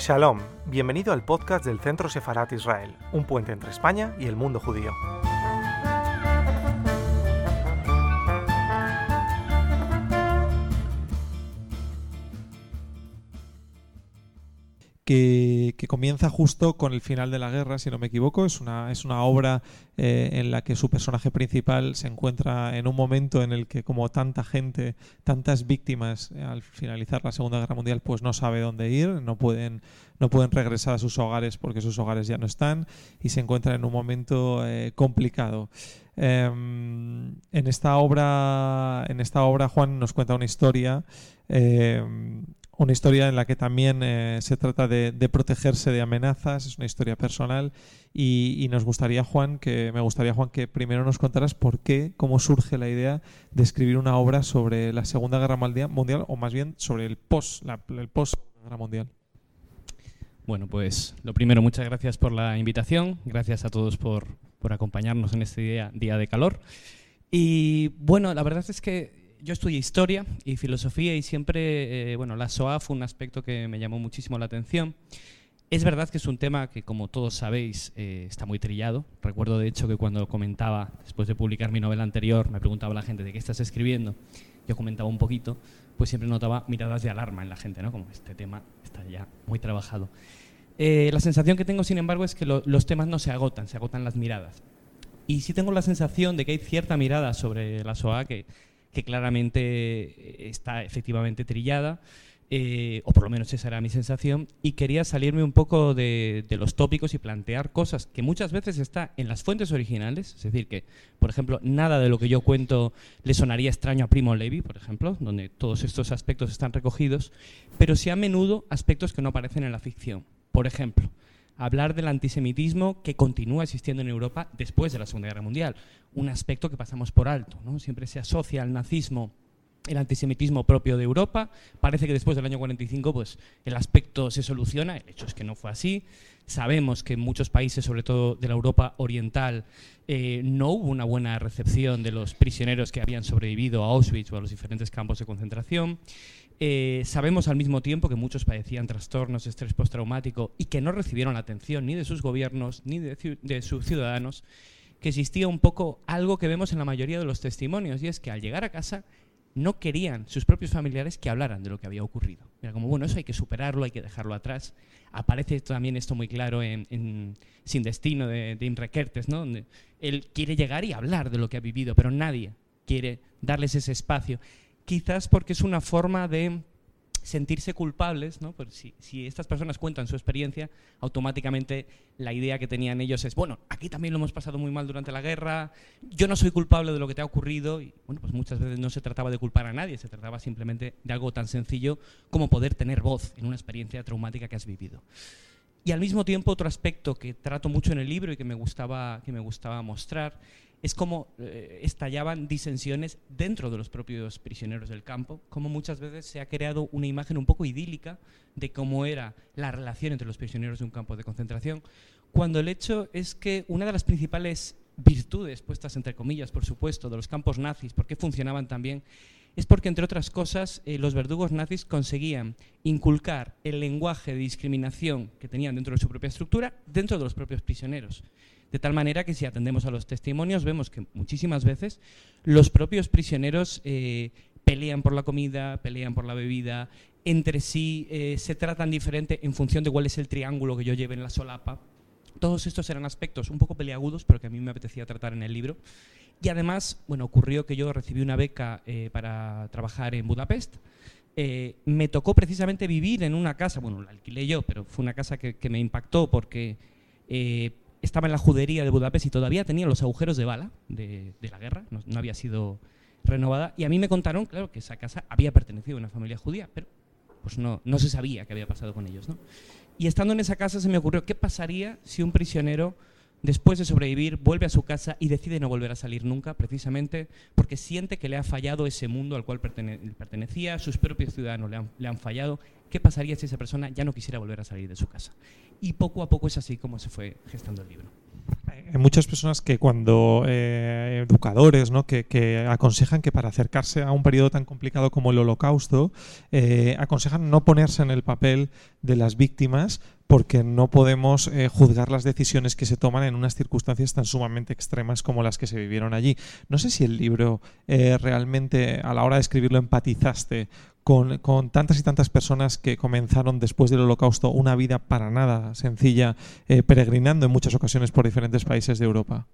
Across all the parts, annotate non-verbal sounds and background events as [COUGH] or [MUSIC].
Shalom, bienvenido al podcast del Centro Sefarat Israel, un puente entre España y el mundo judío. Que, comienza justo con el final de la guerra, si no me equivoco. Es una, es una obra eh, en la que su personaje principal se encuentra en un momento en el que, como tanta gente, tantas víctimas eh, al finalizar la Segunda Guerra Mundial, pues no sabe dónde ir, no pueden, no pueden regresar a sus hogares porque sus hogares ya no están y se encuentra en un momento eh, complicado. Em, en esta obra, en esta obra Juan nos cuenta una historia em, una historia en la que también eh, se trata de, protegerse de amenazas, es una historia personal y, nos gustaría, Juan, que me gustaría, Juan, que primero nos contaras por qué, cómo surge la idea de escribir una obra sobre la Segunda Guerra Mundial o más bien sobre el post, la, el post Guerra Mundial. Bueno, pues lo primero, muchas gracias por la invitación, gracias a todos por, por acompañarnos en este día, día de calor. Y bueno, la verdad es que yo estudié historia y filosofía y siempre, eh, bueno, la SOA fue un aspecto que me llamó muchísimo la atención. Es verdad que es un tema que, como todos sabéis, eh, está muy trillado. Recuerdo, de hecho, que cuando comentaba, después de publicar mi novela anterior, me preguntaba la gente de qué estás escribiendo. Yo comentaba un poquito, pues siempre notaba miradas de alarma en la gente, ¿no? Como este tema está ya muy trabajado. Eh, la sensación que tengo, sin embargo, es que los temas no se agotan, se agotan las miradas. Y sí tengo la sensación de que hay cierta mirada sobre la SOA que, que claramente eh, está efectivamente trillada. Eh, o por lo menos esa era mi sensación, y quería salirme un poco de, los tópicos y plantear cosas que muchas veces está en las fuentes originales, es decir, que, por ejemplo, nada de lo que yo cuento le sonaría extraño a Primo Levi, por ejemplo, donde todos estos aspectos están recogidos, pero sí a menudo aspectos que no aparecen en la ficción. Por ejemplo, hablar del antisemitismo que continúa existiendo en Europa después de la Segunda Guerra Mundial, un aspecto que pasamos por alto. ¿no? Siempre se asocia al nazismo el antisemitismo propio de Europa. Parece que después del año 45 pues, el aspecto se soluciona, el hecho es que no fue así. Sabemos que en muchos países, sobre todo de la Europa oriental, eh, no hubo una buena recepción de los prisioneros que habían sobrevivido a Auschwitz o a los diferentes campos de concentración. Eh, sabemos al mismo tiempo que muchos padecían trastornos de estrés postraumático y que no recibieron la atención ni de sus gobiernos ni de, sus ciudadanos, que existía un poco algo que vemos en la mayoría de los testimonios, y es que al llegar a casa no querían sus propios familiares que hablaran de lo que había ocurrido. Era como, bueno, eso hay que superarlo, hay que dejarlo atrás. Aparece también esto muy claro en, Sin Destino de, de ¿no? donde él quiere llegar y hablar de lo que ha vivido, pero nadie quiere darles ese espacio quizás porque es una forma de sentirse culpables, ¿no? Pues si, si, estas personas cuentan su experiencia, automáticamente la idea que tenían ellos es, bueno, aquí también lo hemos pasado muy mal durante la guerra, yo no soy culpable de lo que te ha ocurrido, y bueno, pues muchas veces no se trataba de culpar a nadie, se trataba simplemente de algo tan sencillo como poder tener voz en una experiencia traumática que has vivido. Y al mismo tiempo, otro aspecto que trato mucho en el libro y que me gustaba, que me gustaba mostrar es como eh, estallaban disensiones dentro de los propios prisioneros del campo, como muchas veces se ha creado una imagen un poco idílica de cómo era la relación entre los prisioneros de un campo de concentración, cuando el hecho es que una de las principales virtudes, puestas entre comillas, por supuesto, de los campos nazis, por qué funcionaban tan bien, es porque, entre otras cosas, eh, los verdugos nazis conseguían inculcar el lenguaje de discriminación que tenían dentro de su propia estructura dentro de los propios prisioneros. De tal manera que si atendemos a los testimonios vemos que muchísimas veces los propios prisioneros eh, pelean por la comida, pelean por la bebida, entre sí eh, se tratan diferente en función de cuál es el triángulo que yo lleve en la solapa. Todos estos eran aspectos un poco peleagudos, pero que a mí me apetecía tratar en el libro. Y además, bueno, ocurrió que yo recibí una beca eh, para trabajar en Budapest. me tocó precisamente vivir en una casa, bueno, la alquilé yo, pero fue una casa que, que me impactó porque estaba en la judería de Budapest y todavía tenía los agujeros de bala de, la guerra, no, había sido renovada. Y a mí me contaron, claro, que esa casa había pertenecido a una familia judía, pero pues no, no se sabía qué había pasado con ellos. ¿no? Y estando en esa casa se me ocurrió, ¿qué pasaría si un prisionero, después de sobrevivir, vuelve a su casa y decide no volver a salir nunca, precisamente porque siente que le ha fallado ese mundo al cual pertenecía, sus propios ciudadanos le han, le han fallado qué pasaría si esa persona ya no quisiera volver a salir de su casa. Y poco a poco es así como se fue gestando el libro. Hay muchas personas que cuando, eh, educadores, que, aconsejan que para acercarse a un periodo tan complicado como el holocausto, eh, aconsejan no ponerse en el papel de las víctimas porque no podemos eh, juzgar las decisiones que se toman en unas circunstancias tan sumamente extremas como las que se vivieron allí. No sé si el libro realmente a la hora de escribirlo empatizaste con, tantas y tantas personas que comenzaron después del holocausto una vida para nada sencilla, eh, peregrinando en muchas ocasiones por diferentes países de Europa.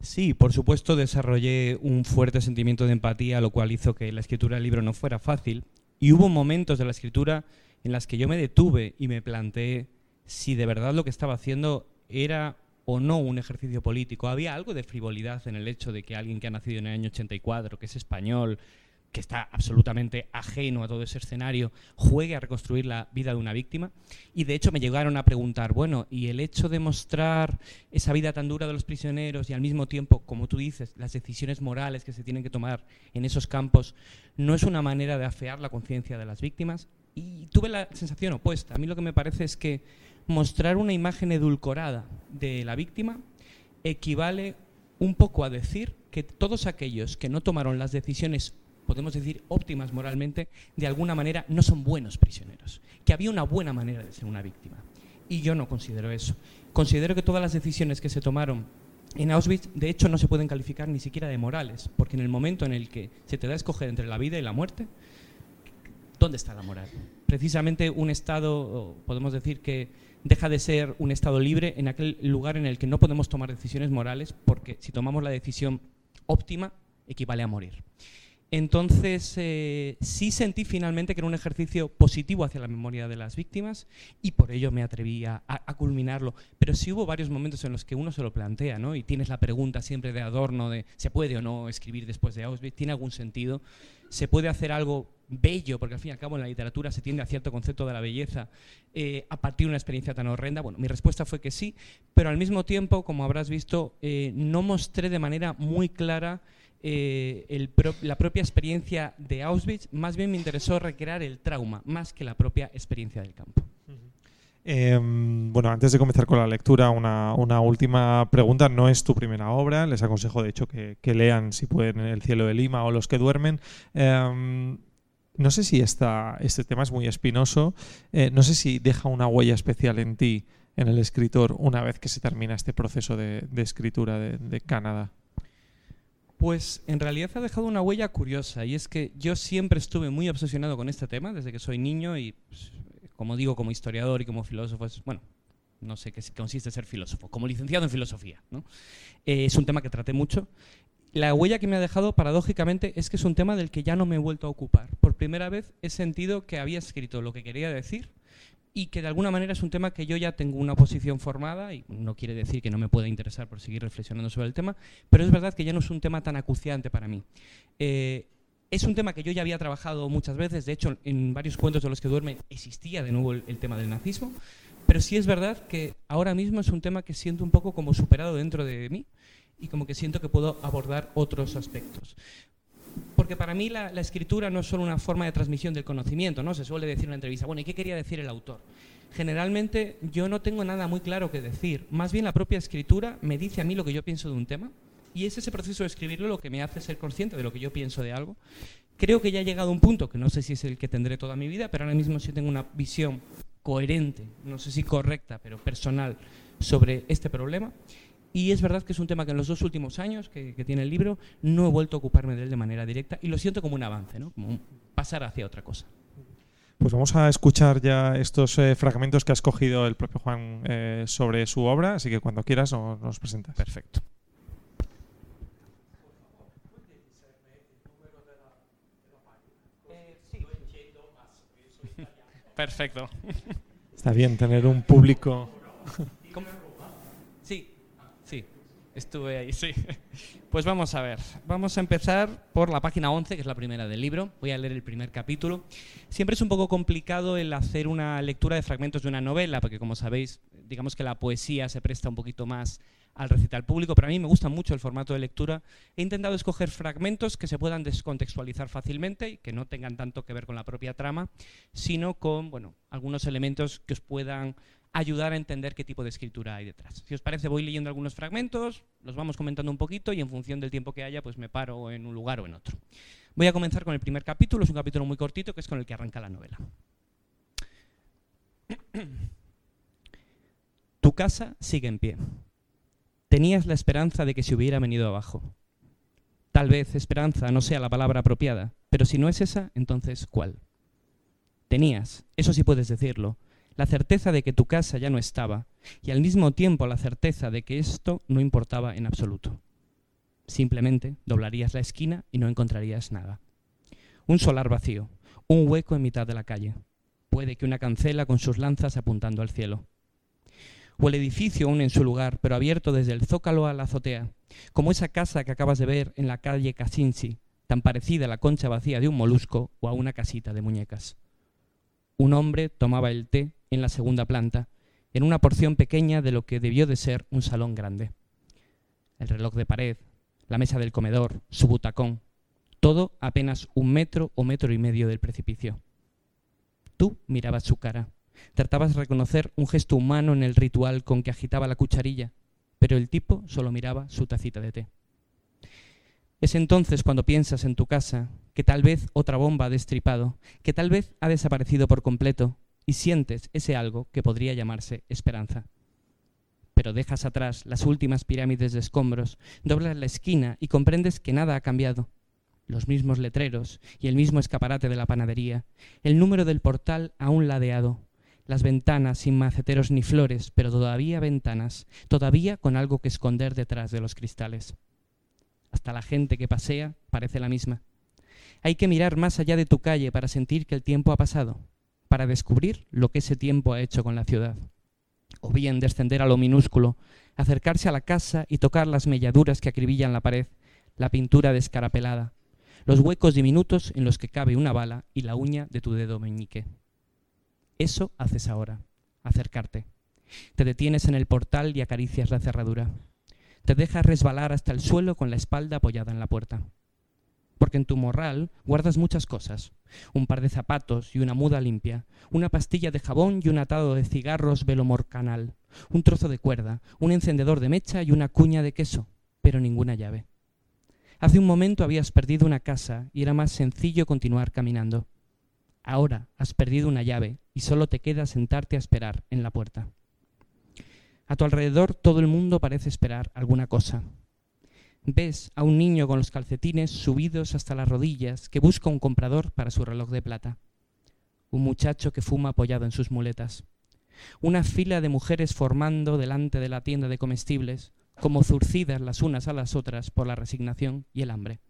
Sí, por supuesto desarrollé un fuerte sentimiento de empatía, lo cual hizo que la escritura del libro no fuera fácil. Y hubo momentos de la escritura en las que yo me detuve y me planteé si de verdad lo que estaba haciendo era o no un ejercicio político. Había algo de frivolidad en el hecho de que alguien que ha nacido en el año 84, que es español, que está absolutamente ajeno a todo ese escenario, juegue a reconstruir la vida de una víctima. Y de hecho me llegaron a preguntar, bueno, ¿y el hecho de mostrar esa vida tan dura de los prisioneros y al mismo tiempo, como tú dices, las decisiones morales que se tienen que tomar en esos campos, no es una manera de afear la conciencia de las víctimas? Y tuve la sensación opuesta. A mí lo que me parece es que mostrar una imagen edulcorada de la víctima equivale un poco a decir que todos aquellos que no tomaron las decisiones podemos decir, óptimas moralmente, de alguna manera no son buenos prisioneros, que había una buena manera de ser una víctima. Y yo no considero eso. Considero que todas las decisiones que se tomaron en Auschwitz, de hecho, no se pueden calificar ni siquiera de morales, porque en el momento en el que se te da a escoger entre la vida y la muerte, ¿dónde está la moral? Precisamente un Estado, podemos decir que deja de ser un Estado libre en aquel lugar en el que no podemos tomar decisiones morales, porque si tomamos la decisión óptima, equivale a morir. Entonces, eh, sí sentí finalmente que era un ejercicio positivo hacia la memoria de las víctimas y por ello me atreví a, culminarlo. Pero sí hubo varios momentos en los que uno se lo plantea, ¿no? Y tienes la pregunta siempre de adorno de ¿se puede o no escribir después de Auschwitz? ¿Tiene algún sentido? ¿Se puede hacer algo bello? Porque al fin y al cabo en la literatura se tiende a cierto concepto de la belleza eh, a partir de una experiencia tan horrenda. Bueno, mi respuesta fue que sí, pero al mismo tiempo, como habrás visto, eh, no mostré de manera muy clara eh, la propia experiencia de Auschwitz, más bien me interesó recrear el trauma, más que la propia experiencia del campo. Em, bueno, antes de comenzar con la lectura, una, última pregunta. No es tu primera obra, les aconsejo de hecho que, lean si pueden El cielo de Lima o Los que duermen. Em, no sé si este tema es muy espinoso, eh, no sé si deja una huella especial en ti, en el escritor, una vez que se termina este proceso de, escritura de Canadá. Pues en realidad ha dejado una huella curiosa y es que yo siempre estuve muy obsesionado con este tema desde que soy niño y, pues, como digo, como historiador y como filósofo, bueno, no sé qué consiste ser filósofo, como licenciado en filosofía. ¿no? Eh, es un tema que traté mucho. La huella que me ha dejado, paradójicamente, es que es un tema del que ya no me he vuelto a ocupar. Por primera vez he sentido que había escrito lo que quería decir y que de alguna manera es un tema que yo ya tengo una posición formada y no quiere decir que no me pueda interesar por seguir reflexionando sobre el tema, pero es verdad que ya no es un tema tan acuciante para mí. Eh, es un tema que yo ya había trabajado muchas veces, de hecho en varios cuentos de los que duerme existía de nuevo el, el tema del nazismo, pero sí es verdad que ahora mismo es un tema que siento un poco como superado dentro de mí y como que siento que puedo abordar otros aspectos porque para mí la, escritura no es solo una forma de transmisión del conocimiento, ¿no? Se suele decir en una entrevista, bueno, ¿y qué quería decir el autor? Generalmente yo no tengo nada muy claro que decir, más bien la propia escritura me dice a mí lo que yo pienso de un tema y es ese proceso de escribirlo lo que me hace ser consciente de lo que yo pienso de algo. Creo que ya he llegado a un punto, que no sé si es el que tendré toda mi vida, pero ahora mismo sí tengo una visión coherente, no sé si correcta, pero personal, sobre este problema. Y es verdad que es un tema que en los dos últimos años que, tiene el libro no he vuelto a ocuparme de él de manera directa y lo siento como un avance, ¿no? como pasar hacia otra cosa. Pues vamos a escuchar ya estos eh, fragmentos que ha escogido el propio Juan eh, sobre su obra, así que cuando quieras nos, nos presentas. Perfecto. Perfecto. Está bien tener un público. Estuve ahí, sí. [LAUGHS] Pues vamos a ver. Vamos a empezar por la página 11, que es la primera del libro. Voy a leer el primer capítulo. Siempre es un poco complicado el hacer una lectura de fragmentos de una novela, porque como sabéis, digamos que la poesía se presta un poquito más al recital público, pero a mí me gusta mucho el formato de lectura. He intentado escoger fragmentos que se puedan descontextualizar fácilmente y que no tengan tanto que ver con la propia trama, sino con bueno, algunos elementos que os puedan ayudar a entender qué tipo de escritura hay detrás. Si os parece, voy leyendo algunos fragmentos, los vamos comentando un poquito y en función del tiempo que haya, pues me paro en un lugar o en otro. Voy a comenzar con el primer capítulo, es un capítulo muy cortito que es con el que arranca la novela. Tu casa sigue en pie. Tenías la esperanza de que se hubiera venido abajo. Tal vez esperanza no sea la palabra apropiada, pero si no es esa, entonces ¿cuál? Tenías, eso sí puedes decirlo, la certeza de que tu casa ya no estaba y al mismo tiempo la certeza de que esto no importaba en absoluto. Simplemente doblarías la esquina y no encontrarías nada. Un solar vacío, un hueco en mitad de la calle. Puede que una cancela con sus lanzas apuntando al cielo. O el edificio aún en su lugar, pero abierto desde el zócalo a la azotea, como esa casa que acabas de ver en la calle Casinci, tan parecida a la concha vacía de un molusco o a una casita de muñecas. Un hombre tomaba el té en la segunda planta, en una porción pequeña de lo que debió de ser un salón grande. El reloj de pared, la mesa del comedor, su butacón, todo apenas un metro o metro y medio del precipicio. Tú mirabas su cara, tratabas de reconocer un gesto humano en el ritual con que agitaba la cucharilla, pero el tipo solo miraba su tacita de té. Es entonces cuando piensas en tu casa que tal vez otra bomba ha destripado, que tal vez ha desaparecido por completo, y sientes ese algo que podría llamarse esperanza. Pero dejas atrás las últimas pirámides de escombros, doblas la esquina y comprendes que nada ha cambiado. Los mismos letreros y el mismo escaparate de la panadería, el número del portal aún ladeado, las ventanas sin maceteros ni flores, pero todavía ventanas, todavía con algo que esconder detrás de los cristales. Hasta la gente que pasea parece la misma. Hay que mirar más allá de tu calle para sentir que el tiempo ha pasado para descubrir lo que ese tiempo ha hecho con la ciudad. O bien descender a lo minúsculo, acercarse a la casa y tocar las melladuras que acribillan la pared, la pintura descarapelada, los huecos diminutos en los que cabe una bala y la uña de tu dedo meñique. Eso haces ahora, acercarte. Te detienes en el portal y acaricias la cerradura. Te dejas resbalar hasta el suelo con la espalda apoyada en la puerta porque en tu morral guardas muchas cosas. Un par de zapatos y una muda limpia, una pastilla de jabón y un atado de cigarros velomorcanal, un trozo de cuerda, un encendedor de mecha y una cuña de queso, pero ninguna llave. Hace un momento habías perdido una casa y era más sencillo continuar caminando. Ahora has perdido una llave y solo te queda sentarte a esperar en la puerta. A tu alrededor todo el mundo parece esperar alguna cosa, ves a un niño con los calcetines subidos hasta las rodillas que busca un comprador para su reloj de plata. Un muchacho que fuma apoyado en sus muletas. Una fila de mujeres formando delante de la tienda de comestibles, como zurcidas las unas a las otras por la resignación y el hambre.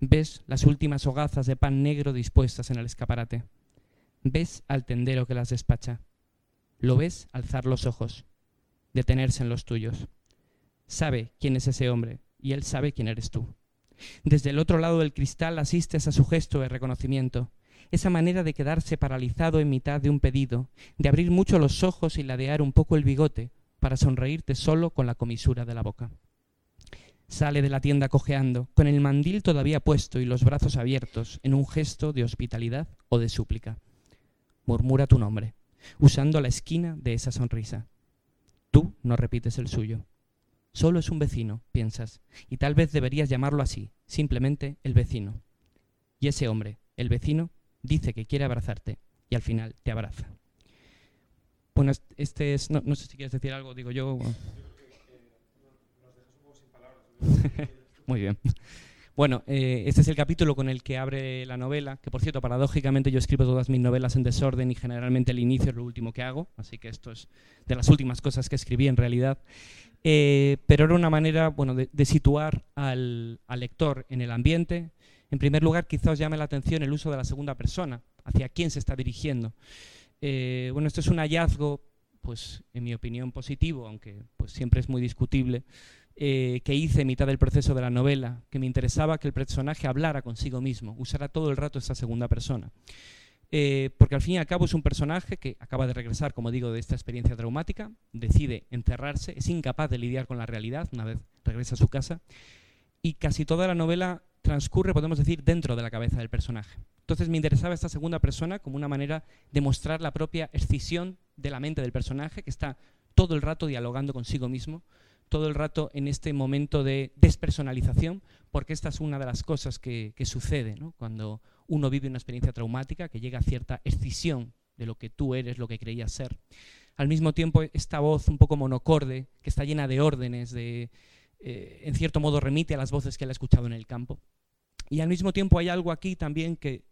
Ves las últimas hogazas de pan negro dispuestas en el escaparate. Ves al tendero que las despacha. Lo ves alzar los ojos, detenerse en los tuyos. Sabe quién es ese hombre, y Él sabe quién eres tú. Desde el otro lado del cristal asistes a su gesto de reconocimiento, esa manera de quedarse paralizado en mitad de un pedido, de abrir mucho los ojos y ladear un poco el bigote para sonreírte solo con la comisura de la boca. Sale de la tienda cojeando, con el mandil todavía puesto y los brazos abiertos, en un gesto de hospitalidad o de súplica. Murmura tu nombre, usando la esquina de esa sonrisa. Tú no repites el suyo. Solo es un vecino, piensas, y tal vez deberías llamarlo así, simplemente el vecino. Y ese hombre, el vecino, dice que quiere abrazarte y al final te abraza. Bueno, este es, no, sé si quieres decir algo, digo yo. [LAUGHS] Muy bien. Bueno, eh, este es el capítulo con el que abre la novela, que por cierto, paradójicamente yo escribo todas mis novelas en desorden y generalmente el inicio es lo último que hago, así que esto es de las últimas cosas que escribí en realidad. Eh, pero era una manera bueno, de, situar al, lector en el ambiente. En primer lugar, quizá os llame la atención el uso de la segunda persona, hacia quién se está dirigiendo. Eh, bueno, esto es un hallazgo, pues, en mi opinión, positivo, aunque pues, siempre es muy discutible, eh, que hice en mitad del proceso de la novela, que me interesaba que el personaje hablara consigo mismo, usara todo el rato esa segunda persona. Eh, porque al fin y al cabo es un personaje que acaba de regresar, como digo, de esta experiencia traumática, decide encerrarse, es incapaz de lidiar con la realidad una vez regresa a su casa, y casi toda la novela transcurre, podemos decir, dentro de la cabeza del personaje. Entonces me interesaba esta segunda persona como una manera de mostrar la propia escisión de la mente del personaje que está todo el rato dialogando consigo mismo, todo el rato en este momento de despersonalización, porque esta es una de las cosas que, sucede cuando uno vive una experiencia traumática, que llega a cierta escisión de lo que tú eres, lo que creías ser. Al mismo tiempo, esta voz un poco monocorde, que está llena de órdenes, de, eh, en cierto modo remite a las voces que él ha escuchado en el campo. Y al mismo tiempo hay algo aquí también que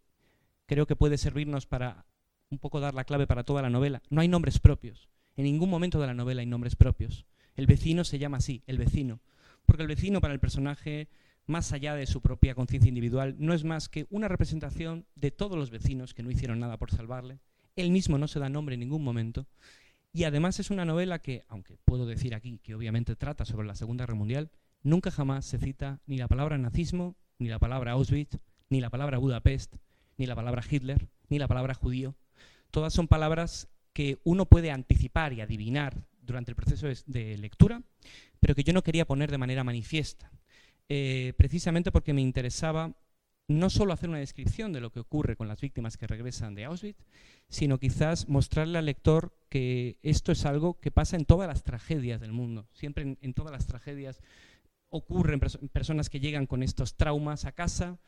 creo que puede servirnos para un poco dar la clave para toda la novela. No hay nombres propios. En ningún momento de la novela hay nombres propios. El vecino se llama así, el vecino. Porque el vecino para el personaje, más allá de su propia conciencia individual, no es más que una representación de todos los vecinos que no hicieron nada por salvarle. Él mismo no se da nombre en ningún momento. Y además es una novela que, aunque puedo decir aquí que obviamente trata sobre la Segunda Guerra Mundial, nunca jamás se cita ni la palabra nazismo, ni la palabra Auschwitz, ni la palabra Budapest, ni la palabra Hitler, ni la palabra judío. Todas son palabras que uno puede anticipar y adivinar durante el proceso de lectura, pero que yo no quería poner de manera manifiesta, eh, precisamente porque me interesaba no solo hacer una descripción de lo que ocurre con las víctimas que regresan de Auschwitz, sino quizás mostrarle al lector que esto es algo que pasa en todas las tragedias del mundo. Siempre en, todas las tragedias ocurren personas que llegan con estos traumas a casa,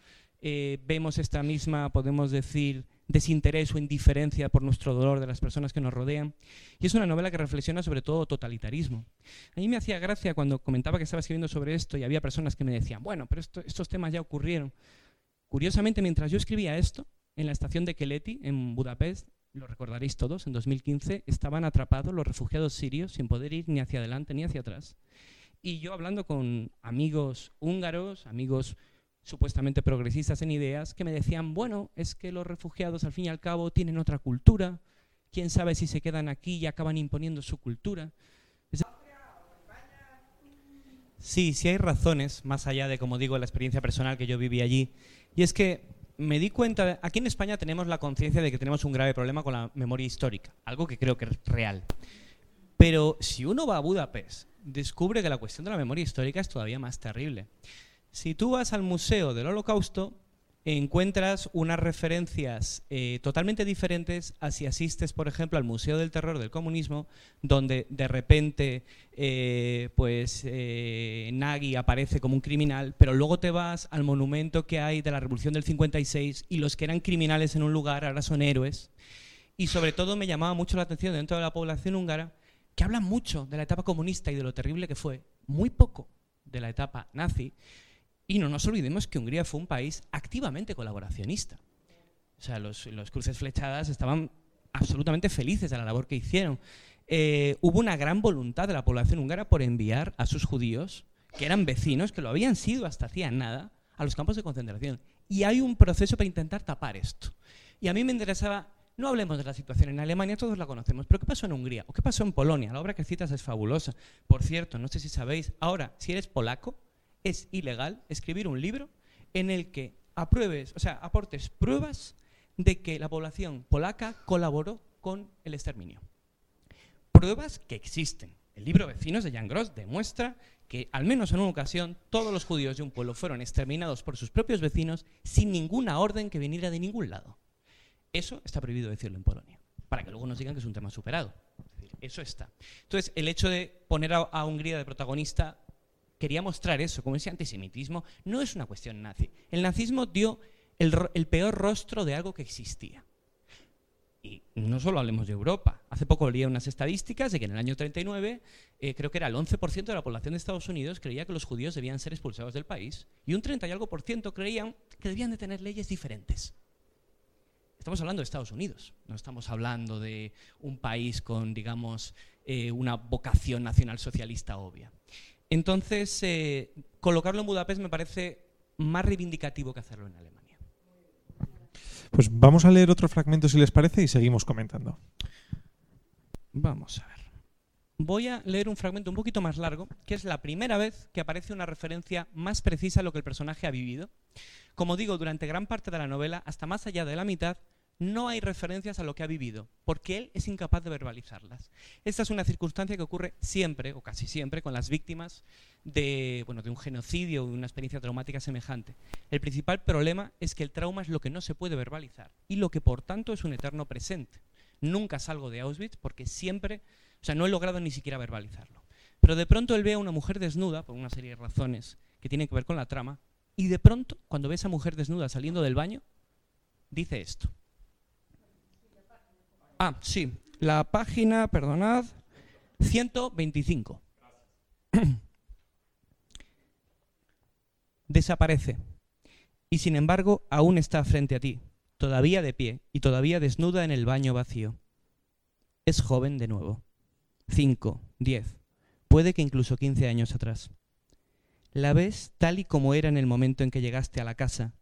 eh, vemos esta misma, podemos decir, desinterés o indiferencia por nuestro dolor de las personas que nos rodean. Y es una novela que reflexiona sobre todo totalitarismo. A mí me hacía gracia cuando comentaba que estaba escribiendo sobre esto y había personas que me decían, bueno, pero estos temas ya ocurrieron. Curiosamente, mientras yo escribía esto, en la estación de Keleti, en Budapest, lo recordaréis todos, en 2015, estaban atrapados los refugiados sirios sin poder ir ni hacia adelante ni hacia atrás. Y yo hablando con amigos húngaros, amigos supuestamente progresistas en ideas, que me decían, bueno, es que los refugiados al fin y al cabo tienen otra cultura, quién sabe si se quedan aquí y acaban imponiendo su cultura. Sí, sí hay razones, más allá de, como digo, la experiencia personal que yo viví allí. Y es que me di cuenta, aquí en España tenemos la conciencia de que tenemos un grave problema con la memoria histórica, algo que creo que es real. Pero si uno va a Budapest, descubre que la cuestión de la memoria histórica es todavía más terrible. Si tú vas al Museo del Holocausto, encuentras unas referencias eh, totalmente diferentes a si asistes, por ejemplo, al Museo del Terror del Comunismo, donde de repente eh, pues, eh, Nagy aparece como un criminal, pero luego te vas al monumento que hay de la Revolución del 56 y los que eran criminales en un lugar ahora son héroes. Y sobre todo me llamaba mucho la atención dentro de la población húngara que hablan mucho de la etapa comunista y de lo terrible que fue, muy poco de la etapa nazi, y no nos olvidemos que Hungría fue un país activamente colaboracionista. O sea, los, cruces flechadas estaban absolutamente felices de la labor que hicieron. Eh, hubo una gran voluntad de la población húngara por enviar a sus judíos, que eran vecinos, que lo habían sido hasta hacía nada, a los campos de concentración. Y hay un proceso para intentar tapar esto. Y a mí me interesaba, no hablemos de la situación en Alemania, todos la conocemos, pero ¿qué pasó en Hungría? ¿O qué pasó en Polonia? La obra que citas es fabulosa. Por cierto, no sé si sabéis, ahora, si eres polaco, es ilegal escribir un libro en el que apruebes, o sea, aportes pruebas de que la población polaca colaboró con el exterminio. Pruebas que existen. El libro Vecinos de Jan Gross demuestra que, al menos en una ocasión, todos los judíos de un pueblo fueron exterminados por sus propios vecinos sin ninguna orden que viniera de ningún lado. Eso está prohibido decirlo en Polonia, para que luego nos digan que es un tema superado. Eso está. Entonces, el hecho de poner a Hungría de protagonista quería mostrar eso, como ese antisemitismo no es una cuestión nazi. El nazismo dio el, peor rostro de algo que existía. Y no solo hablemos de Europa. Hace poco leí unas estadísticas de que en el año 39 eh, creo que era el 11% de la población de Estados Unidos creía que los judíos debían ser expulsados del país y un 30 y algo por ciento creían que debían de tener leyes diferentes. Estamos hablando de Estados Unidos, no estamos hablando de un país con, digamos, eh, una vocación nacional socialista obvia. Entonces, eh, colocarlo en Budapest me parece más reivindicativo que hacerlo en Alemania. Pues vamos a leer otro fragmento si les parece y seguimos comentando. Vamos a ver. Voy a leer un fragmento un poquito más largo, que es la primera vez que aparece una referencia más precisa a lo que el personaje ha vivido. Como digo, durante gran parte de la novela, hasta más allá de la mitad, no hay referencias a lo que ha vivido, porque él es incapaz de verbalizarlas. Esta es una circunstancia que ocurre siempre, o casi siempre, con las víctimas de, bueno, de un genocidio o de una experiencia traumática semejante. El principal problema es que el trauma es lo que no se puede verbalizar y lo que por tanto es un eterno presente. Nunca salgo de Auschwitz porque siempre, o sea, no he logrado ni siquiera verbalizarlo. Pero de pronto él ve a una mujer desnuda, por una serie de razones que tienen que ver con la trama, y de pronto, cuando ve a esa mujer desnuda saliendo del baño, dice esto. Ah, sí, la página, perdonad, 125. [CLEARS THROAT] Desaparece. Y sin embargo, aún está frente a ti, todavía de pie y todavía desnuda en el baño vacío. Es joven de nuevo. Cinco, diez, puede que incluso quince años atrás. La ves tal y como era en el momento en que llegaste a la casa,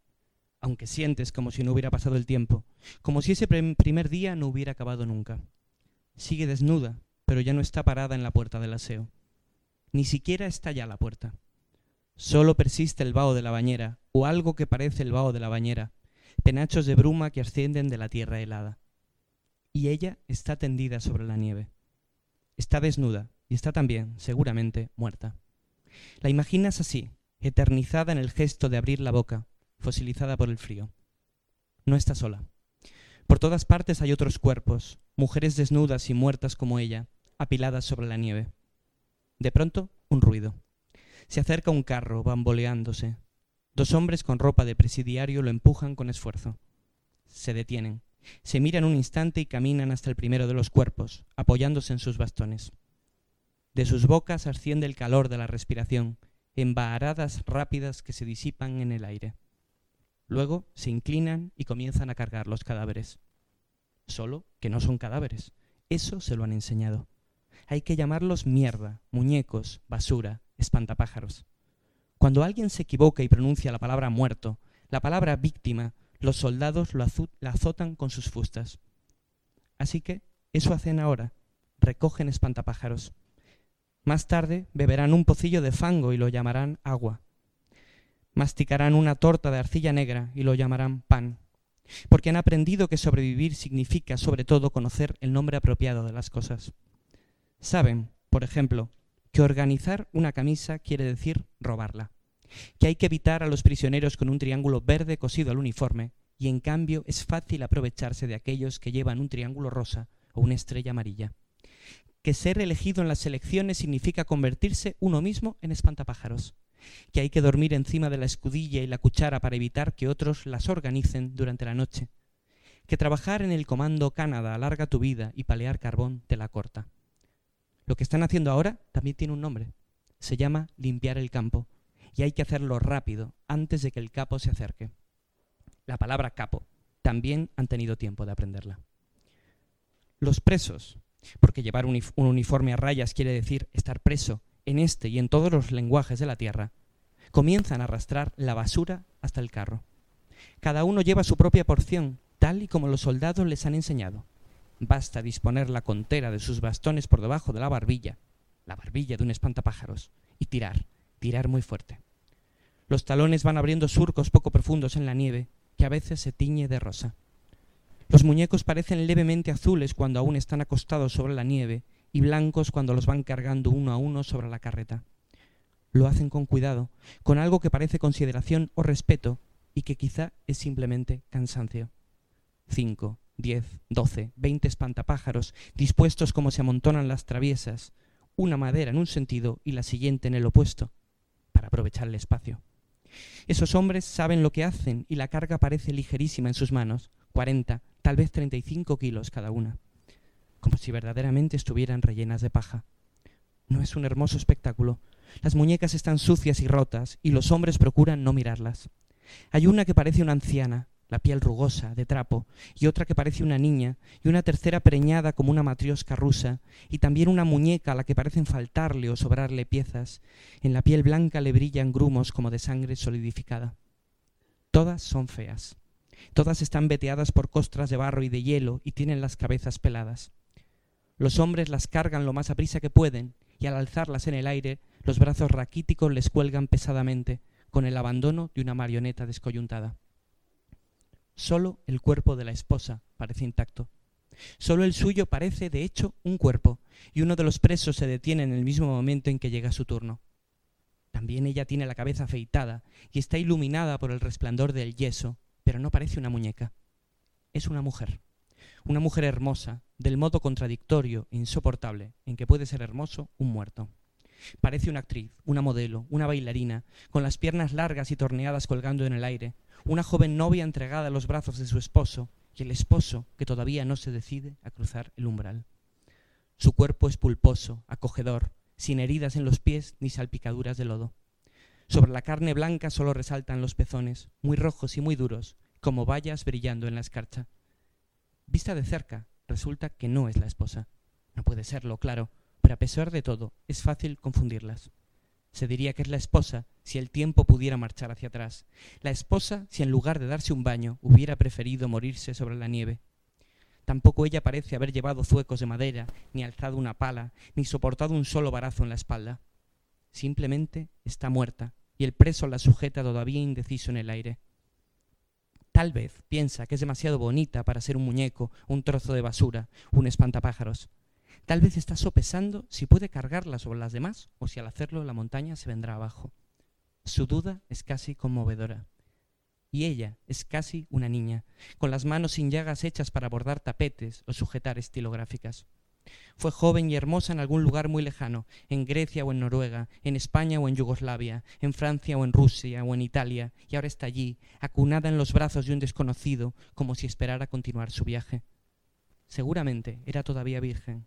aunque sientes como si no hubiera pasado el tiempo, como si ese primer día no hubiera acabado nunca. Sigue desnuda, pero ya no está parada en la puerta del aseo. Ni siquiera está ya la puerta. Solo persiste el vaho de la bañera, o algo que parece el vaho de la bañera, penachos de bruma que ascienden de la tierra helada. Y ella está tendida sobre la nieve. Está desnuda y está también, seguramente, muerta. La imaginas así, eternizada en el gesto de abrir la boca, fosilizada por el frío. No está sola. Por todas partes hay otros cuerpos, mujeres desnudas y muertas como ella, apiladas sobre la nieve. De pronto, un ruido. Se acerca un carro, bamboleándose. Dos hombres con ropa de presidiario lo empujan con esfuerzo. Se detienen. Se miran un instante y caminan hasta el primero de los cuerpos, apoyándose en sus bastones. De sus bocas asciende el calor de la respiración, en rápidas que se disipan en el aire. Luego se inclinan y comienzan a cargar los cadáveres. Solo que no son cadáveres. Eso se lo han enseñado. Hay que llamarlos mierda, muñecos, basura, espantapájaros. Cuando alguien se equivoca y pronuncia la palabra muerto, la palabra víctima, los soldados lo la azotan con sus fustas. Así que eso hacen ahora, recogen espantapájaros. Más tarde beberán un pocillo de fango y lo llamarán agua masticarán una torta de arcilla negra y lo llamarán pan, porque han aprendido que sobrevivir significa sobre todo conocer el nombre apropiado de las cosas. Saben, por ejemplo, que organizar una camisa quiere decir robarla, que hay que evitar a los prisioneros con un triángulo verde cosido al uniforme, y en cambio es fácil aprovecharse de aquellos que llevan un triángulo rosa o una estrella amarilla. Que ser elegido en las elecciones significa convertirse uno mismo en espantapájaros que hay que dormir encima de la escudilla y la cuchara para evitar que otros las organicen durante la noche, que trabajar en el comando Canadá alarga tu vida y palear carbón te la corta. Lo que están haciendo ahora también tiene un nombre. Se llama limpiar el campo y hay que hacerlo rápido antes de que el capo se acerque. La palabra capo también han tenido tiempo de aprenderla. Los presos, porque llevar un uniforme a rayas quiere decir estar preso en este y en todos los lenguajes de la tierra, comienzan a arrastrar la basura hasta el carro. Cada uno lleva su propia porción, tal y como los soldados les han enseñado. Basta disponer la contera de sus bastones por debajo de la barbilla, la barbilla de un espantapájaros, y tirar, tirar muy fuerte. Los talones van abriendo surcos poco profundos en la nieve, que a veces se tiñe de rosa. Los muñecos parecen levemente azules cuando aún están acostados sobre la nieve y blancos cuando los van cargando uno a uno sobre la carreta. Lo hacen con cuidado, con algo que parece consideración o respeto y que quizá es simplemente cansancio. Cinco, diez, doce, veinte espantapájaros, dispuestos como se amontonan las traviesas, una madera en un sentido y la siguiente en el opuesto, para aprovechar el espacio. Esos hombres saben lo que hacen y la carga parece ligerísima en sus manos, cuarenta, tal vez treinta y cinco kilos cada una como si verdaderamente estuvieran rellenas de paja. No es un hermoso espectáculo. Las muñecas están sucias y rotas, y los hombres procuran no mirarlas. Hay una que parece una anciana, la piel rugosa, de trapo, y otra que parece una niña, y una tercera preñada como una matriosca rusa, y también una muñeca a la que parecen faltarle o sobrarle piezas. En la piel blanca le brillan grumos como de sangre solidificada. Todas son feas. Todas están veteadas por costras de barro y de hielo y tienen las cabezas peladas. Los hombres las cargan lo más aprisa que pueden y al alzarlas en el aire, los brazos raquíticos les cuelgan pesadamente, con el abandono de una marioneta descoyuntada. Solo el cuerpo de la esposa parece intacto. Solo el suyo parece, de hecho, un cuerpo, y uno de los presos se detiene en el mismo momento en que llega su turno. También ella tiene la cabeza afeitada y está iluminada por el resplandor del yeso, pero no parece una muñeca. Es una mujer. Una mujer hermosa, del modo contradictorio e insoportable en que puede ser hermoso un muerto. Parece una actriz, una modelo, una bailarina, con las piernas largas y torneadas colgando en el aire, una joven novia entregada a los brazos de su esposo y el esposo que todavía no se decide a cruzar el umbral. Su cuerpo es pulposo, acogedor, sin heridas en los pies ni salpicaduras de lodo. Sobre la carne blanca solo resaltan los pezones, muy rojos y muy duros, como vallas brillando en la escarcha. Vista de cerca, resulta que no es la esposa. No puede serlo, claro, pero a pesar de todo, es fácil confundirlas. Se diría que es la esposa si el tiempo pudiera marchar hacia atrás. La esposa si en lugar de darse un baño hubiera preferido morirse sobre la nieve. Tampoco ella parece haber llevado zuecos de madera, ni alzado una pala, ni soportado un solo barazo en la espalda. Simplemente está muerta, y el preso la sujeta todavía indeciso en el aire. Tal vez piensa que es demasiado bonita para ser un muñeco, un trozo de basura, un espantapájaros. Tal vez está sopesando si puede cargarla sobre las demás o si al hacerlo la montaña se vendrá abajo. Su duda es casi conmovedora. Y ella es casi una niña, con las manos sin llagas hechas para bordar tapetes o sujetar estilográficas. Fue joven y hermosa en algún lugar muy lejano, en Grecia o en Noruega, en España o en Yugoslavia, en Francia o en Rusia o en Italia, y ahora está allí, acunada en los brazos de un desconocido, como si esperara continuar su viaje. Seguramente era todavía virgen,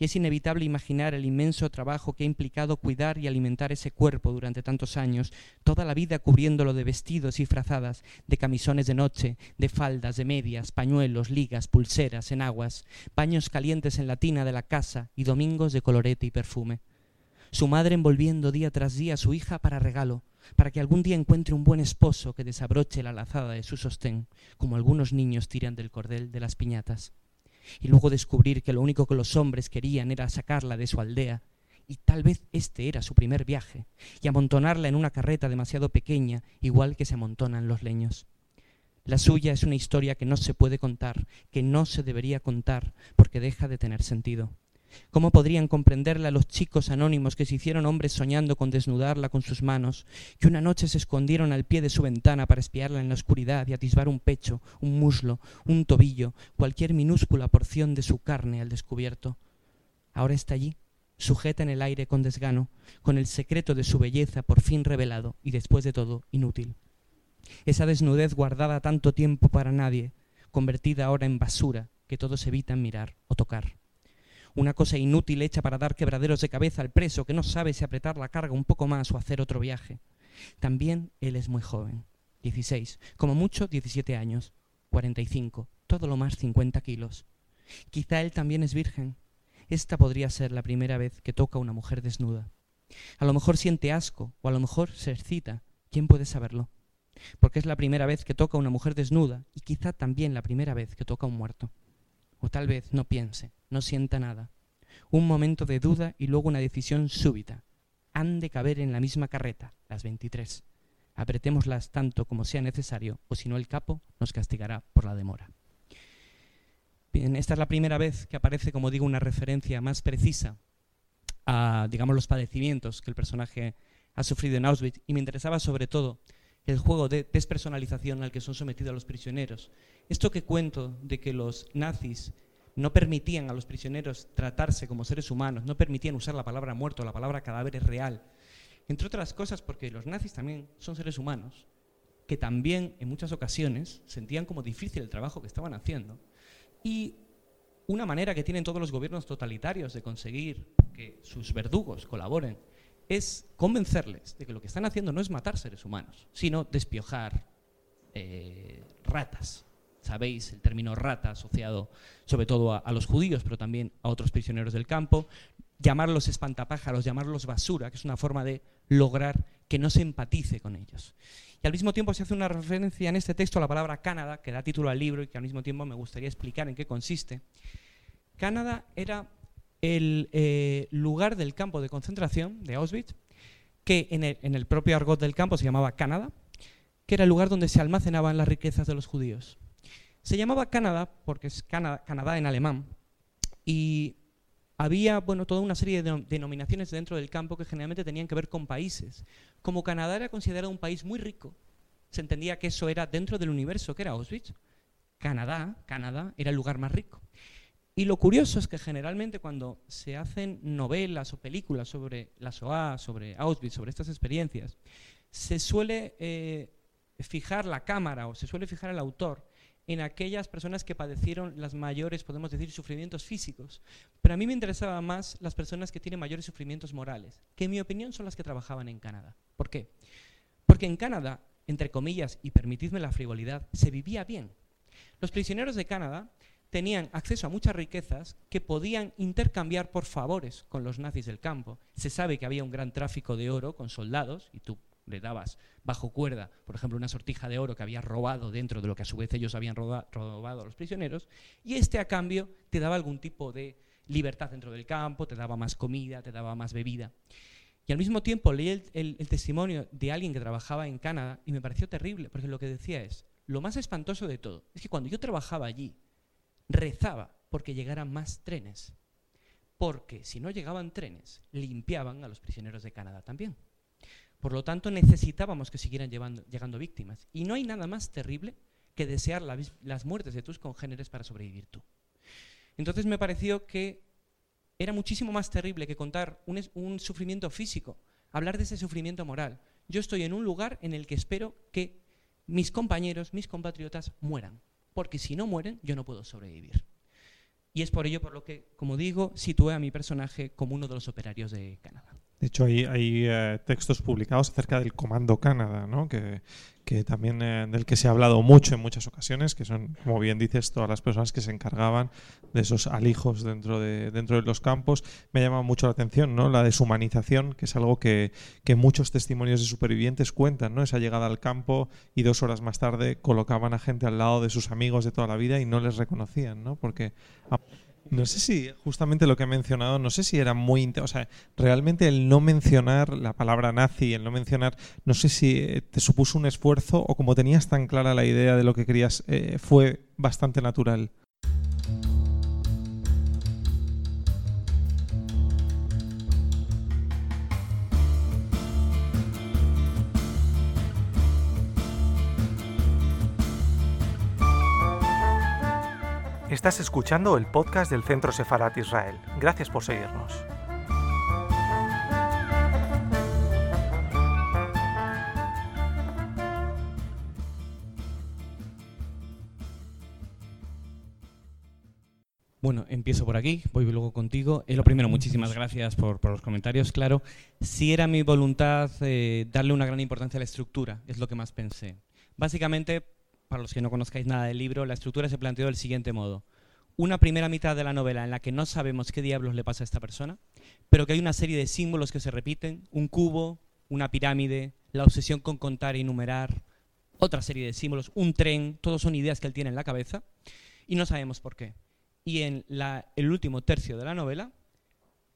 y es inevitable imaginar el inmenso trabajo que ha implicado cuidar y alimentar ese cuerpo durante tantos años, toda la vida cubriéndolo de vestidos y frazadas, de camisones de noche, de faldas, de medias, pañuelos, ligas, pulseras, enaguas, baños calientes en la tina de la casa y domingos de colorete y perfume. Su madre envolviendo día tras día a su hija para regalo, para que algún día encuentre un buen esposo que desabroche la lazada de su sostén, como algunos niños tiran del cordel de las piñatas y luego descubrir que lo único que los hombres querían era sacarla de su aldea, y tal vez este era su primer viaje, y amontonarla en una carreta demasiado pequeña, igual que se amontonan los leños. La suya es una historia que no se puede contar, que no se debería contar, porque deja de tener sentido. ¿Cómo podrían comprenderla los chicos anónimos que se hicieron hombres soñando con desnudarla con sus manos, que una noche se escondieron al pie de su ventana para espiarla en la oscuridad y atisbar un pecho, un muslo, un tobillo, cualquier minúscula porción de su carne al descubierto? Ahora está allí, sujeta en el aire con desgano, con el secreto de su belleza por fin revelado y después de todo inútil. Esa desnudez guardada tanto tiempo para nadie, convertida ahora en basura que todos evitan mirar o tocar una cosa inútil hecha para dar quebraderos de cabeza al preso que no sabe si apretar la carga un poco más o hacer otro viaje. También él es muy joven, 16, como mucho 17 años, 45, todo lo más 50 kilos. Quizá él también es virgen. Esta podría ser la primera vez que toca a una mujer desnuda. A lo mejor siente asco o a lo mejor se excita. ¿Quién puede saberlo? Porque es la primera vez que toca a una mujer desnuda y quizá también la primera vez que toca a un muerto. O tal vez no piense, no sienta nada. Un momento de duda y luego una decisión súbita. Han de caber en la misma carreta, las 23. Apretémoslas tanto como sea necesario, o si no el capo nos castigará por la demora. Bien, esta es la primera vez que aparece, como digo, una referencia más precisa a, digamos, los padecimientos que el personaje ha sufrido en Auschwitz y me interesaba sobre todo el juego de despersonalización al que son sometidos los prisioneros. Esto que cuento de que los nazis no permitían a los prisioneros tratarse como seres humanos, no permitían usar la palabra muerto, la palabra cadáver es real. Entre otras cosas porque los nazis también son seres humanos, que también en muchas ocasiones sentían como difícil el trabajo que estaban haciendo. Y una manera que tienen todos los gobiernos totalitarios de conseguir que sus verdugos colaboren es convencerles de que lo que están haciendo no es matar seres humanos, sino despiojar eh, ratas, sabéis, el término rata asociado sobre todo a, los judíos, pero también a otros prisioneros del campo, llamarlos espantapájaros, llamarlos basura, que es una forma de lograr que no se empatice con ellos. Y al mismo tiempo se hace una referencia en este texto a la palabra Canadá, que da título al libro y que al mismo tiempo me gustaría explicar en qué consiste. Canadá era el eh, lugar del campo de concentración de Auschwitz, que en el, en el propio argot del campo se llamaba Canadá, que era el lugar donde se almacenaban las riquezas de los judíos. Se llamaba Canadá porque es Canadá, en alemán y había bueno, toda una serie de denominaciones dentro del campo que generalmente tenían que ver con países. Como Canadá era considerado un país muy rico, se entendía que eso era dentro del universo, que era Auschwitz. Canadá, Canadá era el lugar más rico. Y lo curioso es que generalmente cuando se hacen novelas o películas sobre la SOA, sobre Auschwitz, sobre estas experiencias, se suele eh, fijar la cámara o se suele fijar el autor en aquellas personas que padecieron las mayores, podemos decir, sufrimientos físicos. Pero a mí me interesaba más las personas que tienen mayores sufrimientos morales, que en mi opinión son las que trabajaban en Canadá. ¿Por qué? Porque en Canadá, entre comillas, y permitidme la frivolidad, se vivía bien. Los prisioneros de Canadá tenían acceso a muchas riquezas que podían intercambiar por favores con los nazis del campo. Se sabe que había un gran tráfico de oro con soldados, y tú le dabas bajo cuerda, por ejemplo, una sortija de oro que había robado dentro de lo que a su vez ellos habían robado a los prisioneros, y este a cambio te daba algún tipo de libertad dentro del campo, te daba más comida, te daba más bebida. Y al mismo tiempo leí el, el testimonio de alguien que trabajaba en Canadá y me pareció terrible, porque lo que decía es, lo más espantoso de todo es que cuando yo trabajaba allí, rezaba porque llegaran más trenes, porque si no llegaban trenes, limpiaban a los prisioneros de Canadá también. Por lo tanto, necesitábamos que siguieran llegando víctimas. Y no hay nada más terrible que desear las muertes de tus congéneres para sobrevivir tú. Entonces me pareció que era muchísimo más terrible que contar un, sufrimiento físico, hablar de ese sufrimiento moral. Yo estoy en un lugar en el que espero que mis compañeros, mis compatriotas mueran, porque si no mueren, yo no puedo sobrevivir. Y es por ello por lo que, como digo, situé a mi personaje como uno de los operarios de Canadá. De hecho, hay, hay eh, textos publicados acerca del Comando Canadá, ¿no? que, que también eh, del que se ha hablado mucho en muchas ocasiones, que son, como bien dices, todas las personas que se encargaban de esos alijos dentro de, dentro de los campos. Me llama mucho la atención ¿no? la deshumanización, que es algo que, muchos testimonios de supervivientes cuentan, ¿no? esa llegada al campo y dos horas más tarde colocaban a gente al lado de sus amigos de toda la vida y no les reconocían, ¿no? porque no sé si justamente lo que he mencionado, no sé si era muy... O sea, realmente el no mencionar la palabra nazi, el no mencionar, no sé si eh, te supuso un esfuerzo o como tenías tan clara la idea de lo que querías, eh, fue bastante natural. Estás escuchando el podcast del Centro Sefarat Israel. Gracias por seguirnos. Bueno, empiezo por aquí, voy luego contigo. Eh, lo primero, muchísimas gracias por, los comentarios. Claro, si era mi voluntad eh, darle una gran importancia a la estructura, es lo que más pensé. Básicamente, para los que no conozcáis nada del libro, la estructura se planteó del siguiente modo. Una primera mitad de la novela en la que no sabemos qué diablos le pasa a esta persona, pero que hay una serie de símbolos que se repiten, un cubo, una pirámide, la obsesión con contar y numerar, otra serie de símbolos, un tren, todos son ideas que él tiene en la cabeza y no sabemos por qué. Y en el último tercio de la novela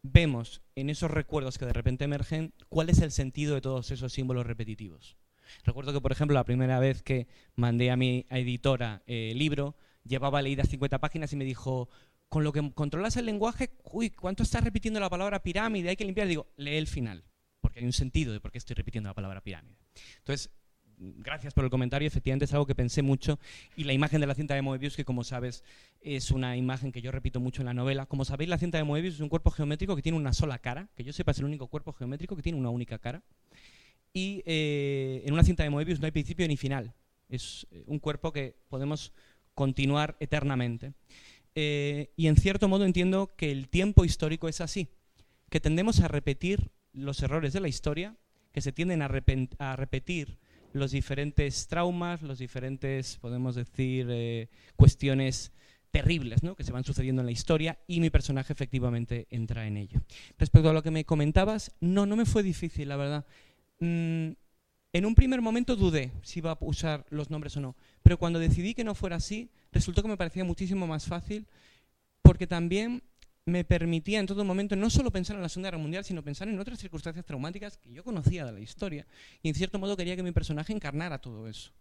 vemos en esos recuerdos que de repente emergen cuál es el sentido de todos esos símbolos repetitivos. Recuerdo que, por ejemplo, la primera vez que mandé a mi editora eh, libro, llevaba leídas 50 páginas y me dijo, con lo que controlas el lenguaje, uy, ¿cuánto estás repitiendo la palabra pirámide? Hay que limpiar. Digo, lee el final, porque hay un sentido de por qué estoy repitiendo la palabra pirámide. Entonces, gracias por el comentario, efectivamente es algo que pensé mucho y la imagen de la cinta de Moebius, que como sabes es una imagen que yo repito mucho en la novela, como sabéis la cinta de Moebius es un cuerpo geométrico que tiene una sola cara, que yo sepa es el único cuerpo geométrico que tiene una única cara, y eh, en una cinta de Moebius no hay principio ni final. Es eh, un cuerpo que podemos continuar eternamente. Eh, y en cierto modo entiendo que el tiempo histórico es así, que tendemos a repetir los errores de la historia, que se tienden a, repetir los diferentes traumas, los diferentes, podemos decir, cuestiones terribles ¿no? que se van sucediendo en la historia y mi personaje efectivamente entra en ello. Respecto a lo que me comentabas, no, no me fue difícil, la verdad. Mm, en un primer momento dudé si iba a usar los nombres o no, pero cuando decidí que no fuera así, resultó que me parecía muchísimo más fácil porque también me permitía en todo momento no solo pensar en la Segunda Guerra Mundial, sino pensar en otras circunstancias traumáticas que yo conocía de la historia. Y en cierto modo quería que mi personaje encarnara todo eso.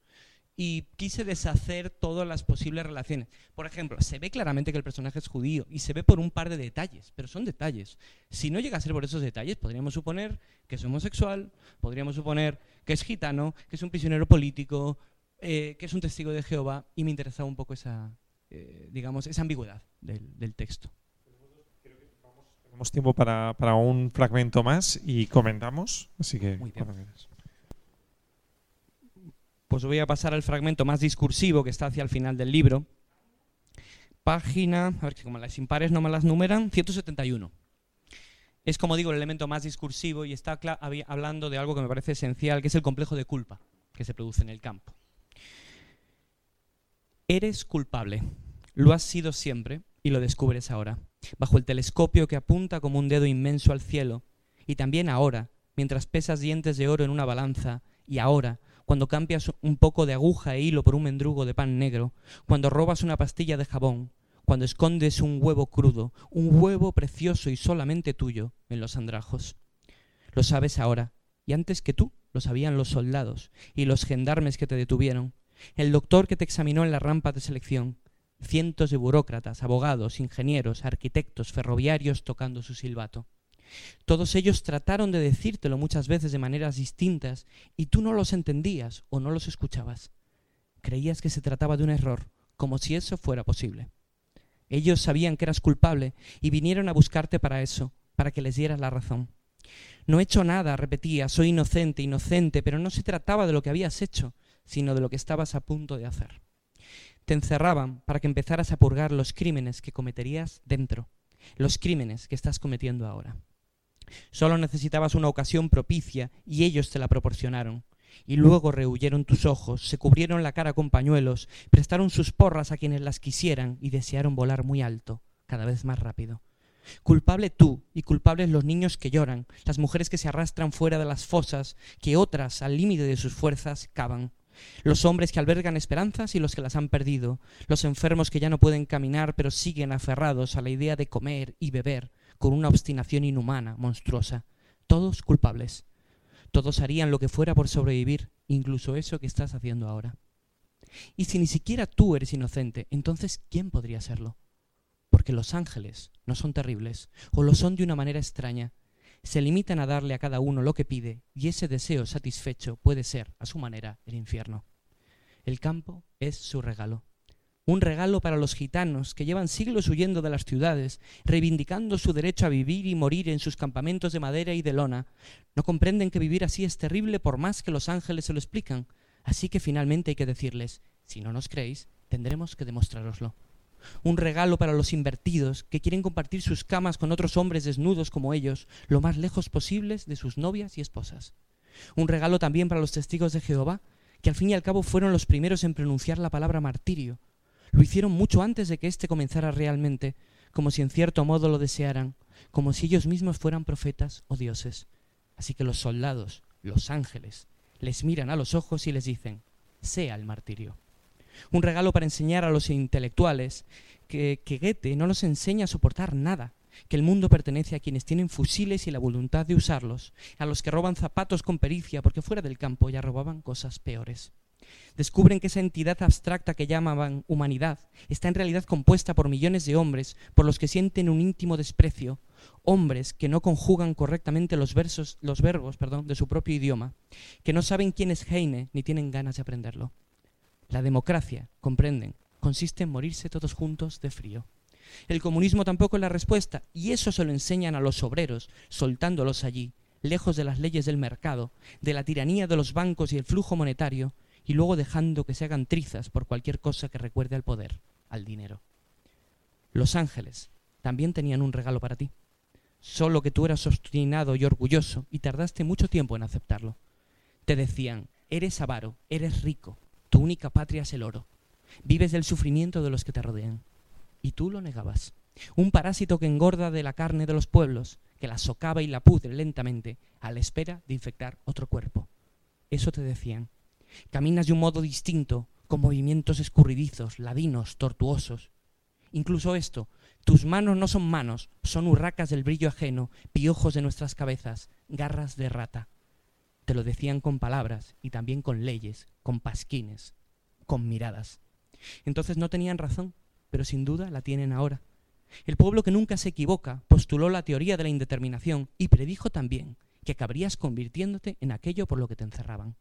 Y quise deshacer todas las posibles relaciones. Por ejemplo, se ve claramente que el personaje es judío y se ve por un par de detalles, pero son detalles. Si no llega a ser por esos detalles, podríamos suponer que es homosexual, podríamos suponer que es gitano, que es un prisionero político, eh, que es un testigo de Jehová, y me interesaba un poco esa, eh, digamos, esa ambigüedad del, del texto. Tenemos tiempo para, para, un fragmento más y comentamos, así que Muy bien. Pues voy a pasar al fragmento más discursivo que está hacia el final del libro. Página, a ver que como las impares no me las numeran, 171. Es como digo el elemento más discursivo y está hablando de algo que me parece esencial, que es el complejo de culpa que se produce en el campo. Eres culpable, lo has sido siempre y lo descubres ahora bajo el telescopio que apunta como un dedo inmenso al cielo, y también ahora, mientras pesas dientes de oro en una balanza, y ahora, cuando cambias un poco de aguja e hilo por un mendrugo de pan negro, cuando robas una pastilla de jabón, cuando escondes un huevo crudo, un huevo precioso y solamente tuyo, en los andrajos. Lo sabes ahora, y antes que tú lo sabían los soldados y los gendarmes que te detuvieron, el doctor que te examinó en la rampa de selección, cientos de burócratas, abogados, ingenieros, arquitectos, ferroviarios tocando su silbato. Todos ellos trataron de decírtelo muchas veces de maneras distintas y tú no los entendías o no los escuchabas. Creías que se trataba de un error, como si eso fuera posible. Ellos sabían que eras culpable y vinieron a buscarte para eso, para que les dieras la razón. No he hecho nada, repetía, soy inocente, inocente, pero no se trataba de lo que habías hecho, sino de lo que estabas a punto de hacer te encerraban para que empezaras a purgar los crímenes que cometerías dentro, los crímenes que estás cometiendo ahora. Solo necesitabas una ocasión propicia y ellos te la proporcionaron. Y luego rehuyeron tus ojos, se cubrieron la cara con pañuelos, prestaron sus porras a quienes las quisieran y desearon volar muy alto, cada vez más rápido. Culpable tú y culpables los niños que lloran, las mujeres que se arrastran fuera de las fosas, que otras, al límite de sus fuerzas, cavan los hombres que albergan esperanzas y los que las han perdido, los enfermos que ya no pueden caminar pero siguen aferrados a la idea de comer y beber con una obstinación inhumana, monstruosa, todos culpables. Todos harían lo que fuera por sobrevivir, incluso eso que estás haciendo ahora. Y si ni siquiera tú eres inocente, entonces ¿quién podría serlo? Porque los ángeles no son terribles, o lo son de una manera extraña, se limitan a darle a cada uno lo que pide y ese deseo satisfecho puede ser, a su manera, el infierno. El campo es su regalo. Un regalo para los gitanos que llevan siglos huyendo de las ciudades, reivindicando su derecho a vivir y morir en sus campamentos de madera y de lona. No comprenden que vivir así es terrible por más que los ángeles se lo explican. Así que finalmente hay que decirles, si no nos creéis, tendremos que demostraroslo un regalo para los invertidos que quieren compartir sus camas con otros hombres desnudos como ellos, lo más lejos posibles de sus novias y esposas. Un regalo también para los testigos de Jehová, que al fin y al cabo fueron los primeros en pronunciar la palabra martirio. Lo hicieron mucho antes de que éste comenzara realmente, como si en cierto modo lo desearan, como si ellos mismos fueran profetas o dioses. Así que los soldados, los ángeles, les miran a los ojos y les dicen, sea el martirio un regalo para enseñar a los intelectuales que, Goethe no nos enseña a soportar nada, que el mundo pertenece a quienes tienen fusiles y la voluntad de usarlos, a los que roban zapatos con pericia porque fuera del campo ya robaban cosas peores. Descubren que esa entidad abstracta que llamaban humanidad está en realidad compuesta por millones de hombres por los que sienten un íntimo desprecio, hombres que no conjugan correctamente los, versos, los verbos perdón, de su propio idioma, que no saben quién es Heine ni tienen ganas de aprenderlo. La democracia, comprenden, consiste en morirse todos juntos de frío. El comunismo tampoco es la respuesta, y eso se lo enseñan a los obreros, soltándolos allí, lejos de las leyes del mercado, de la tiranía de los bancos y el flujo monetario, y luego dejando que se hagan trizas por cualquier cosa que recuerde al poder, al dinero. Los ángeles también tenían un regalo para ti, solo que tú eras obstinado y orgulloso y tardaste mucho tiempo en aceptarlo. Te decían, eres avaro, eres rico, tu única patria es el oro. Vives del sufrimiento de los que te rodean. Y tú lo negabas. Un parásito que engorda de la carne de los pueblos, que la socava y la pudre lentamente, a la espera de infectar otro cuerpo. Eso te decían. Caminas de un modo distinto, con movimientos escurridizos, ladinos, tortuosos. Incluso esto, Tus manos no son manos, son urracas del brillo ajeno, piojos de nuestras cabezas, garras de rata. Te lo decían con palabras y también con leyes, con pasquines, con miradas. Entonces no tenían razón, pero sin duda la tienen ahora. El pueblo que nunca se equivoca postuló la teoría de la indeterminación y predijo también que acabarías convirtiéndote en aquello por lo que te encerraban.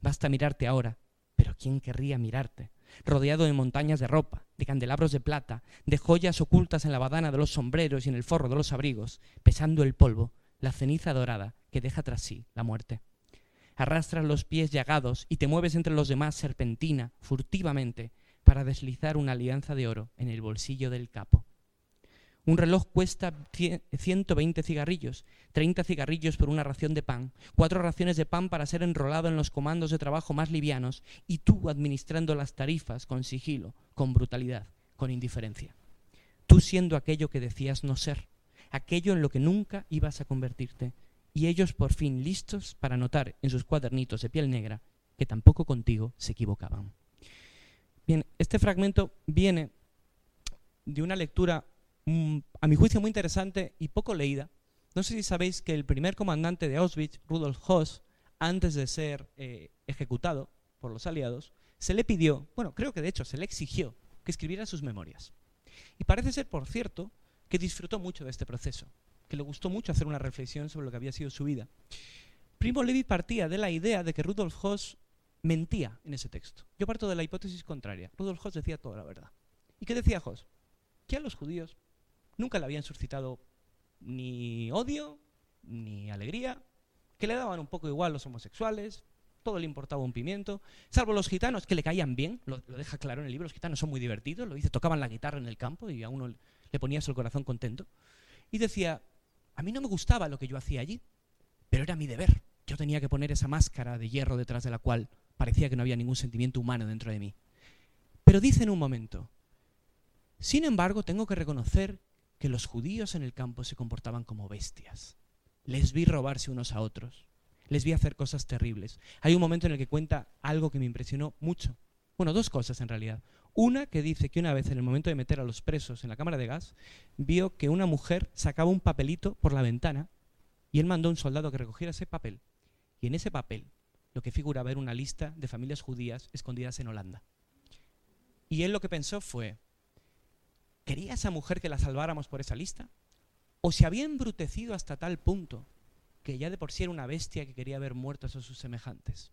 Basta mirarte ahora, pero ¿quién querría mirarte? Rodeado de montañas de ropa, de candelabros de plata, de joyas ocultas en la badana de los sombreros y en el forro de los abrigos, pesando el polvo, la ceniza dorada que deja tras sí la muerte. Arrastras los pies llagados y te mueves entre los demás serpentina, furtivamente, para deslizar una alianza de oro en el bolsillo del capo. Un reloj cuesta 120 cigarrillos, 30 cigarrillos por una ración de pan, cuatro raciones de pan para ser enrolado en los comandos de trabajo más livianos y tú administrando las tarifas con sigilo, con brutalidad, con indiferencia. Tú siendo aquello que decías no ser, aquello en lo que nunca ibas a convertirte, y ellos por fin listos para notar en sus cuadernitos de piel negra que tampoco contigo se equivocaban. Bien, este fragmento viene de una lectura a mi juicio muy interesante y poco leída. No sé si sabéis que el primer comandante de Auschwitz, Rudolf Hoss, antes de ser eh, ejecutado por los aliados, se le pidió, bueno, creo que de hecho se le exigió que escribiera sus memorias. Y parece ser, por cierto, que disfrutó mucho de este proceso, que le gustó mucho hacer una reflexión sobre lo que había sido su vida. Primo Levi partía de la idea de que Rudolf Hoss mentía en ese texto. Yo parto de la hipótesis contraria. Rudolf Hoss decía toda la verdad. ¿Y qué decía Hoss? Que a los judíos nunca le habían suscitado ni odio, ni alegría, que le daban un poco igual los homosexuales, todo le importaba un pimiento, salvo los gitanos que le caían bien, lo, deja claro en el libro, los gitanos son muy divertidos, lo dice, tocaban la guitarra en el campo y a uno le ponías el corazón contento. Y decía, a mí no me gustaba lo que yo hacía allí, pero era mi deber. Yo tenía que poner esa máscara de hierro detrás de la cual parecía que no había ningún sentimiento humano dentro de mí. Pero dice en un momento, sin embargo, tengo que reconocer que los judíos en el campo se comportaban como bestias. Les vi robarse unos a otros. Les vi hacer cosas terribles. Hay un momento en el que cuenta algo que me impresionó mucho. Bueno, dos cosas en realidad. Una que dice que una vez en el momento de meter a los presos en la cámara de gas, vio que una mujer sacaba un papelito por la ventana y él mandó a un soldado que recogiera ese papel. Y en ese papel lo que figuraba era una lista de familias judías escondidas en Holanda. Y él lo que pensó fue, ¿Quería esa mujer que la salváramos por esa lista? ¿O se había embrutecido hasta tal punto que ya de por sí era una bestia que quería ver muertos a sus semejantes?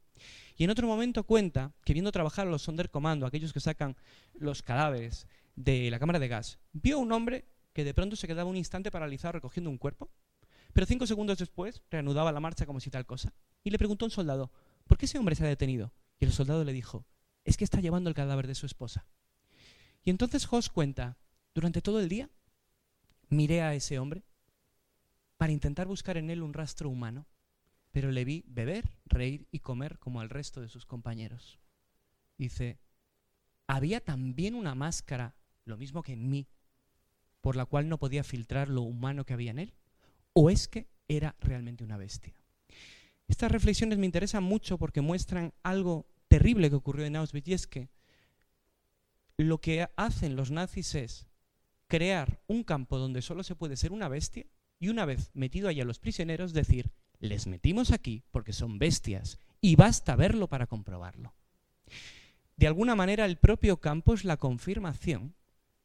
Y en otro momento cuenta que viendo trabajar a los Sonderkommando, aquellos que sacan los cadáveres de la cámara de gas, vio a un hombre que de pronto se quedaba un instante paralizado recogiendo un cuerpo, pero cinco segundos después reanudaba la marcha como si tal cosa. Y le preguntó a un soldado, ¿por qué ese hombre se ha detenido? Y el soldado le dijo, es que está llevando el cadáver de su esposa. Y entonces Hoss cuenta durante todo el día miré a ese hombre para intentar buscar en él un rastro humano, pero le vi beber, reír y comer como al resto de sus compañeros. Dice, había también una máscara, lo mismo que en mí, por la cual no podía filtrar lo humano que había en él, o es que era realmente una bestia. Estas reflexiones me interesan mucho porque muestran algo terrible que ocurrió en Auschwitz y es que lo que hacen los nazis es crear un campo donde solo se puede ser una bestia y una vez metido allá los prisioneros decir, les metimos aquí porque son bestias y basta verlo para comprobarlo. De alguna manera el propio campo es la confirmación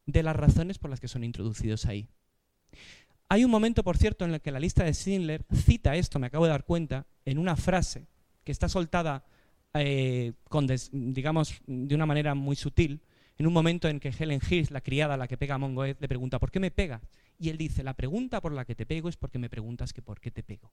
de las razones por las que son introducidos ahí. Hay un momento, por cierto, en el que la lista de Schindler cita esto, me acabo de dar cuenta, en una frase que está soltada, eh, con digamos, de una manera muy sutil, en un momento en que Helen Hirsch, la criada la que pega a Mongoed, le pregunta, ¿por qué me pega? Y él dice, la pregunta por la que te pego es porque me preguntas que por qué te pego.